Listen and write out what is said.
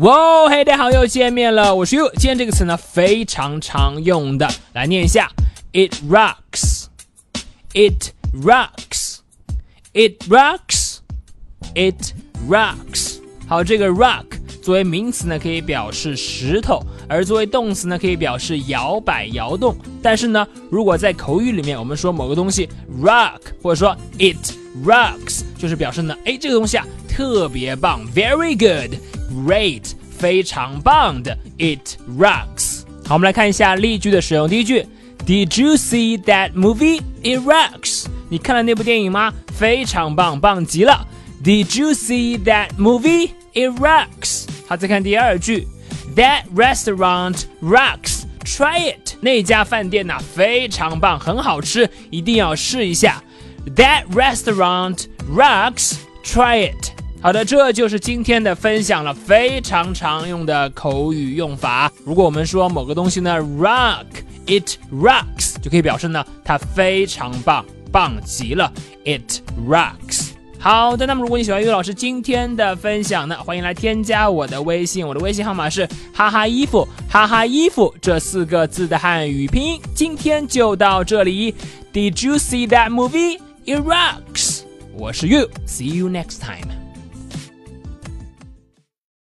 哇，嘿，大家好，又见面了，我是 You。今天这个词呢非常常用的，来念一下：It rocks，It rocks，It rocks，It rocks。好，这个 rock 作为名词呢，可以表示石头；而作为动词呢，可以表示摇摆、摇动。但是呢，如果在口语里面，我们说某个东西 rock，或者说 it rocks，就是表示呢，哎，这个东西啊特别棒，very good。Great，非常棒的，It rocks。好，我们来看一下例句的使用。第一句，Did you see that movie? It rocks。你看了那部电影吗？非常棒，棒极了。Did you see that movie? It rocks。好，再看第二句，That restaurant rocks。Try it。那家饭店呐，非常棒，很好吃，一定要试一下。 That restaurant rocks。Try it。好的，这就是今天的分享了，非常常用的口语用法。如果我们说某个东西呢，rock，it rocks，就可以表示呢它非常棒，棒极了，it rocks。好的，那么如果你喜欢于老师今天的分享呢，欢迎来添加我的微信，我的微信号码是哈哈衣服，哈哈衣服这四个字的汉语拼音。今天就到这里，Did you see that movie? Rocks。我是 You，see you next time。